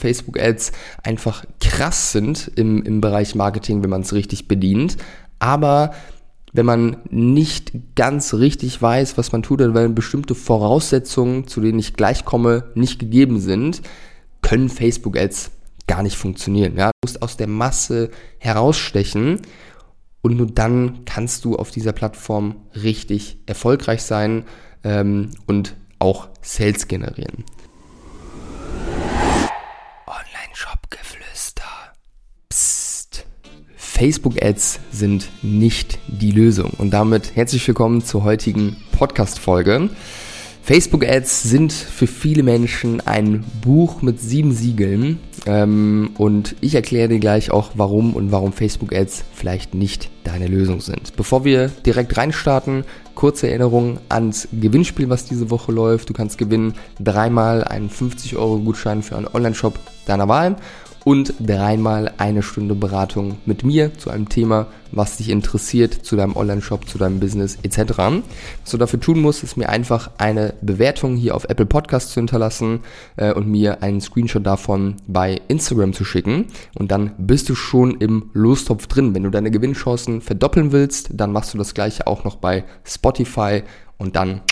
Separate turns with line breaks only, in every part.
Facebook-Ads einfach krass sind im, im Bereich Marketing, wenn man es richtig bedient. Aber wenn man nicht ganz richtig weiß, was man tut, oder wenn bestimmte Voraussetzungen, zu denen ich gleich komme, nicht gegeben sind, können Facebook-Ads gar nicht funktionieren. Ja? Du musst aus der Masse herausstechen und nur dann kannst du auf dieser Plattform richtig erfolgreich sein ähm, und auch Sales generieren. Facebook-Ads sind nicht die Lösung. Und damit herzlich willkommen zur heutigen Podcast-Folge. Facebook-Ads sind für viele Menschen ein Buch mit sieben Siegeln. Ähm, und ich erkläre dir gleich auch, warum und warum Facebook-Ads vielleicht nicht deine Lösung sind. Bevor wir direkt reinstarten, kurze Erinnerung ans Gewinnspiel, was diese Woche läuft. Du kannst gewinnen dreimal einen 50 Euro Gutschein für einen Online-Shop deiner Wahl und dreimal eine Stunde Beratung mit mir zu einem Thema, was dich interessiert, zu deinem Online-Shop, zu deinem Business etc. Was du dafür tun musst, ist mir einfach eine Bewertung hier auf Apple Podcast zu hinterlassen äh, und mir einen Screenshot davon bei Instagram zu schicken und dann bist du schon im Lostopf drin. Wenn du deine Gewinnchancen verdoppeln willst, dann machst du das gleiche auch noch bei Spotify und dann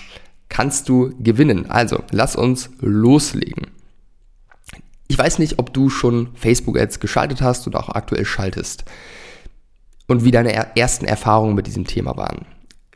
kannst du gewinnen. Also, lass uns loslegen. Ich weiß nicht, ob du schon Facebook-Ads geschaltet hast oder auch aktuell schaltest und wie deine ersten Erfahrungen mit diesem Thema waren.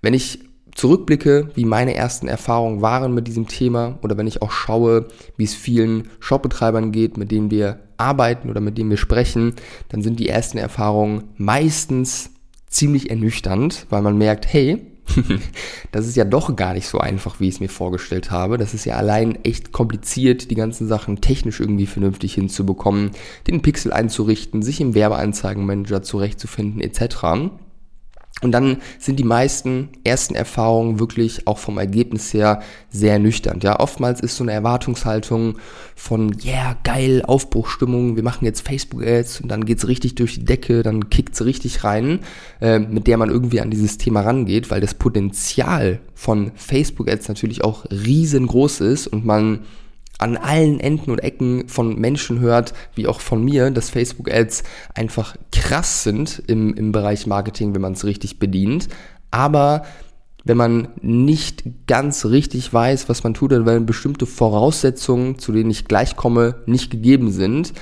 Wenn ich zurückblicke, wie meine ersten Erfahrungen waren mit diesem Thema oder wenn ich auch schaue, wie es vielen Shopbetreibern geht, mit denen wir arbeiten oder mit denen wir sprechen, dann sind die ersten Erfahrungen meistens ziemlich ernüchternd, weil man merkt, hey, das ist ja doch gar nicht so einfach, wie ich es mir vorgestellt habe. Das ist ja allein echt kompliziert, die ganzen Sachen technisch irgendwie vernünftig hinzubekommen, den Pixel einzurichten, sich im Werbeanzeigenmanager zurechtzufinden etc. Und dann sind die meisten ersten Erfahrungen wirklich auch vom Ergebnis her sehr nüchtern. Ja, oftmals ist so eine Erwartungshaltung von, yeah, geil, Aufbruchstimmung, wir machen jetzt Facebook-Ads und dann geht's richtig durch die Decke, dann kickt's richtig rein, äh, mit der man irgendwie an dieses Thema rangeht, weil das Potenzial von Facebook-Ads natürlich auch riesengroß ist und man an allen Enden und Ecken von Menschen hört, wie auch von mir, dass Facebook-Ads einfach krass sind im, im Bereich Marketing, wenn man es richtig bedient. Aber wenn man nicht ganz richtig weiß, was man tut, wenn bestimmte Voraussetzungen, zu denen ich gleich komme, nicht gegeben sind,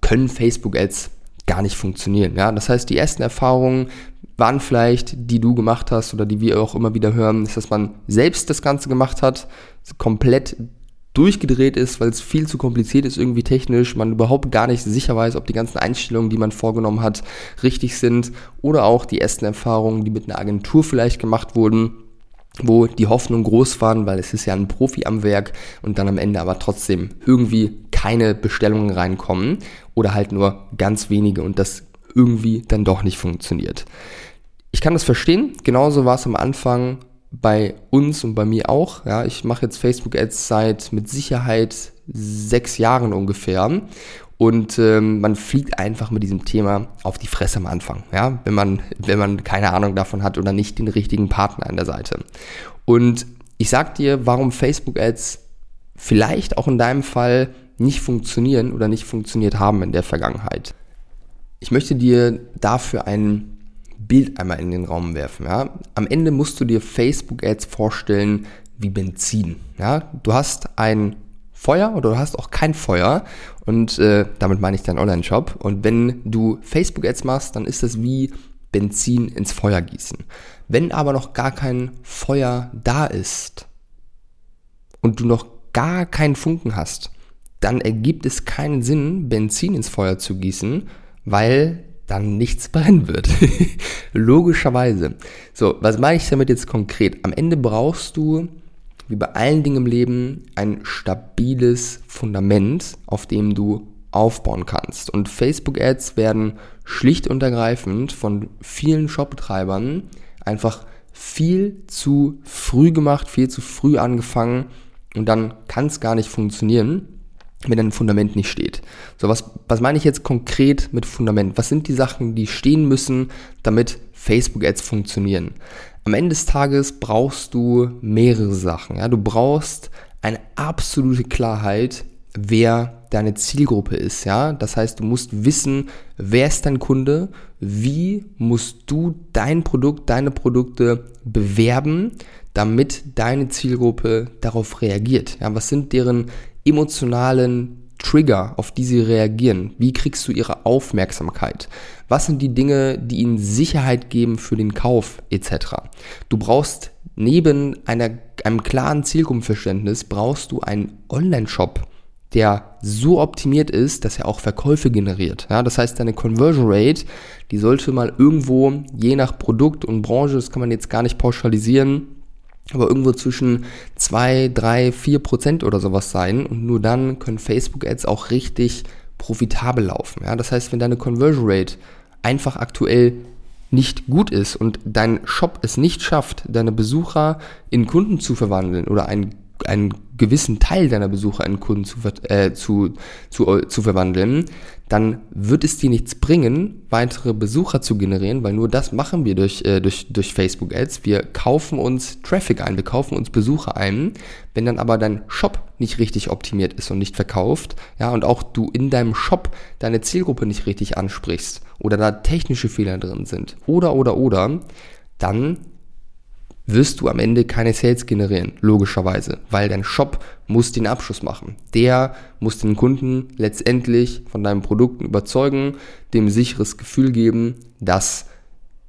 können Facebook-Ads gar nicht funktionieren. Ja? Das heißt, die ersten Erfahrungen waren vielleicht, die du gemacht hast oder die wir auch immer wieder hören, ist, dass man selbst das Ganze gemacht hat, komplett durchgedreht ist, weil es viel zu kompliziert ist irgendwie technisch, man überhaupt gar nicht sicher weiß, ob die ganzen Einstellungen, die man vorgenommen hat, richtig sind oder auch die ersten Erfahrungen, die mit einer Agentur vielleicht gemacht wurden, wo die Hoffnung groß waren, weil es ist ja ein Profi am Werk und dann am Ende aber trotzdem irgendwie keine Bestellungen reinkommen oder halt nur ganz wenige und das irgendwie dann doch nicht funktioniert. Ich kann das verstehen, genauso war es am Anfang bei uns und bei mir auch. Ja, ich mache jetzt Facebook-Ads seit mit Sicherheit sechs Jahren ungefähr. Und ähm, man fliegt einfach mit diesem Thema auf die Fresse am Anfang, ja, wenn man, wenn man keine Ahnung davon hat oder nicht den richtigen Partner an der Seite. Und ich sag dir, warum Facebook-Ads vielleicht auch in deinem Fall nicht funktionieren oder nicht funktioniert haben in der Vergangenheit. Ich möchte dir dafür einen Bild einmal in den Raum werfen. Ja? Am Ende musst du dir Facebook-Ads vorstellen wie Benzin. Ja? Du hast ein Feuer oder du hast auch kein Feuer und äh, damit meine ich deinen Online-Shop. Und wenn du Facebook-Ads machst, dann ist das wie Benzin ins Feuer gießen. Wenn aber noch gar kein Feuer da ist und du noch gar keinen Funken hast, dann ergibt es keinen Sinn, Benzin ins Feuer zu gießen, weil dann nichts brennen wird. Logischerweise. So, was meine ich damit jetzt konkret? Am Ende brauchst du, wie bei allen Dingen im Leben, ein stabiles Fundament, auf dem du aufbauen kannst. Und Facebook-Ads werden schlicht und ergreifend von vielen Shopbetreibern einfach viel zu früh gemacht, viel zu früh angefangen und dann kann es gar nicht funktionieren wenn ein Fundament nicht steht. So, was, was meine ich jetzt konkret mit Fundament? Was sind die Sachen, die stehen müssen, damit Facebook-Ads funktionieren? Am Ende des Tages brauchst du mehrere Sachen. Ja? Du brauchst eine absolute Klarheit, wer deine Zielgruppe ist, ja. Das heißt, du musst wissen, wer ist dein Kunde, wie musst du dein Produkt, deine Produkte bewerben, damit deine Zielgruppe darauf reagiert. Ja, was sind deren emotionalen Trigger, auf die sie reagieren? Wie kriegst du ihre Aufmerksamkeit? Was sind die Dinge, die ihnen Sicherheit geben für den Kauf etc.? Du brauchst neben einer, einem klaren Zielgruppenverständnis brauchst du einen Online-Shop, der so optimiert ist, dass er auch Verkäufe generiert. Ja, das heißt, deine Conversion Rate, die sollte mal irgendwo, je nach Produkt und Branche, das kann man jetzt gar nicht pauschalisieren, aber irgendwo zwischen zwei, drei, vier Prozent oder sowas sein. Und nur dann können Facebook-Ads auch richtig profitabel laufen. Ja, das heißt, wenn deine Conversion Rate einfach aktuell nicht gut ist und dein Shop es nicht schafft, deine Besucher in Kunden zu verwandeln oder einen einen gewissen Teil deiner Besucher in Kunden zu, äh, zu, zu, äh, zu verwandeln, dann wird es dir nichts bringen, weitere Besucher zu generieren, weil nur das machen wir durch, äh, durch, durch Facebook Ads. Wir kaufen uns Traffic ein, wir kaufen uns Besucher ein. Wenn dann aber dein Shop nicht richtig optimiert ist und nicht verkauft, ja, und auch du in deinem Shop deine Zielgruppe nicht richtig ansprichst oder da technische Fehler drin sind oder, oder, oder, dann wirst du am Ende keine Sales generieren, logischerweise, weil dein Shop muss den Abschluss machen. Der muss den Kunden letztendlich von deinen Produkten überzeugen, dem sicheres Gefühl geben, dass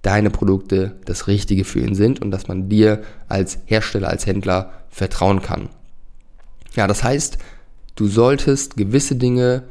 deine Produkte das Richtige für ihn sind und dass man dir als Hersteller, als Händler vertrauen kann. Ja, das heißt, du solltest gewisse Dinge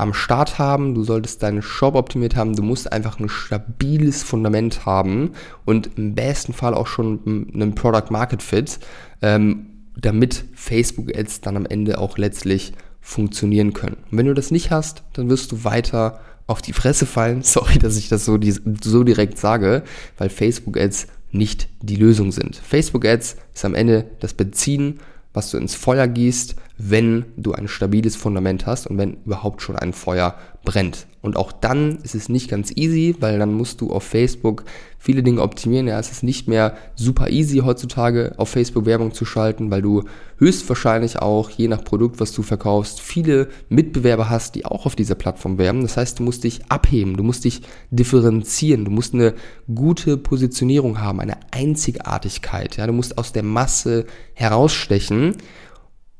am Start haben, du solltest deinen Shop optimiert haben, du musst einfach ein stabiles Fundament haben und im besten Fall auch schon einen Product Market Fit, ähm, damit Facebook Ads dann am Ende auch letztlich funktionieren können. Und wenn du das nicht hast, dann wirst du weiter auf die Fresse fallen. Sorry, dass ich das so, so direkt sage, weil Facebook Ads nicht die Lösung sind. Facebook Ads ist am Ende das Benzin was du ins Feuer gießt, wenn du ein stabiles Fundament hast und wenn überhaupt schon ein Feuer brennt. Und auch dann ist es nicht ganz easy, weil dann musst du auf Facebook viele Dinge optimieren. Ja, es ist nicht mehr super easy heutzutage auf Facebook Werbung zu schalten, weil du höchstwahrscheinlich auch je nach Produkt, was du verkaufst, viele Mitbewerber hast, die auch auf dieser Plattform werben. Das heißt, du musst dich abheben, du musst dich differenzieren, du musst eine gute Positionierung haben, eine Einzigartigkeit. Ja, du musst aus der Masse herausstechen.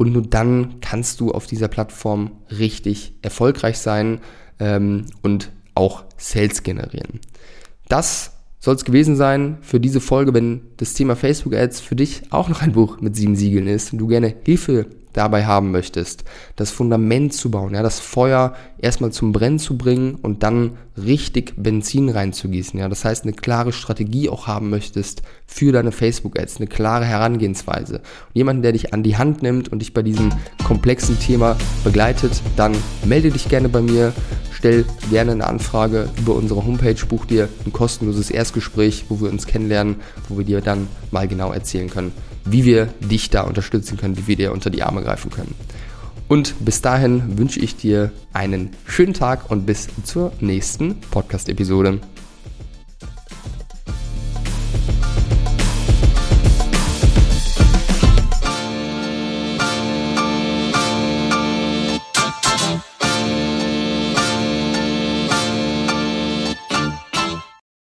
Und nur dann kannst du auf dieser Plattform richtig erfolgreich sein ähm, und auch Sales generieren. Das soll es gewesen sein für diese Folge, wenn das Thema Facebook Ads für dich auch noch ein Buch mit sieben Siegeln ist und du gerne Hilfe dabei haben möchtest, das Fundament zu bauen, ja, das Feuer erstmal zum Brennen zu bringen und dann richtig Benzin reinzugießen, ja, das heißt eine klare Strategie auch haben möchtest für deine Facebook-Ads, eine klare Herangehensweise. Und jemanden, der dich an die Hand nimmt und dich bei diesem komplexen Thema begleitet, dann melde dich gerne bei mir, stell gerne eine Anfrage über unsere Homepage, buch dir ein kostenloses Erstgespräch, wo wir uns kennenlernen, wo wir dir dann mal genau erzählen können, wie wir dich da unterstützen können, wie wir dir unter die Arme greifen können. Und bis dahin wünsche ich dir einen schönen Tag und bis zur nächsten Podcast-Episode.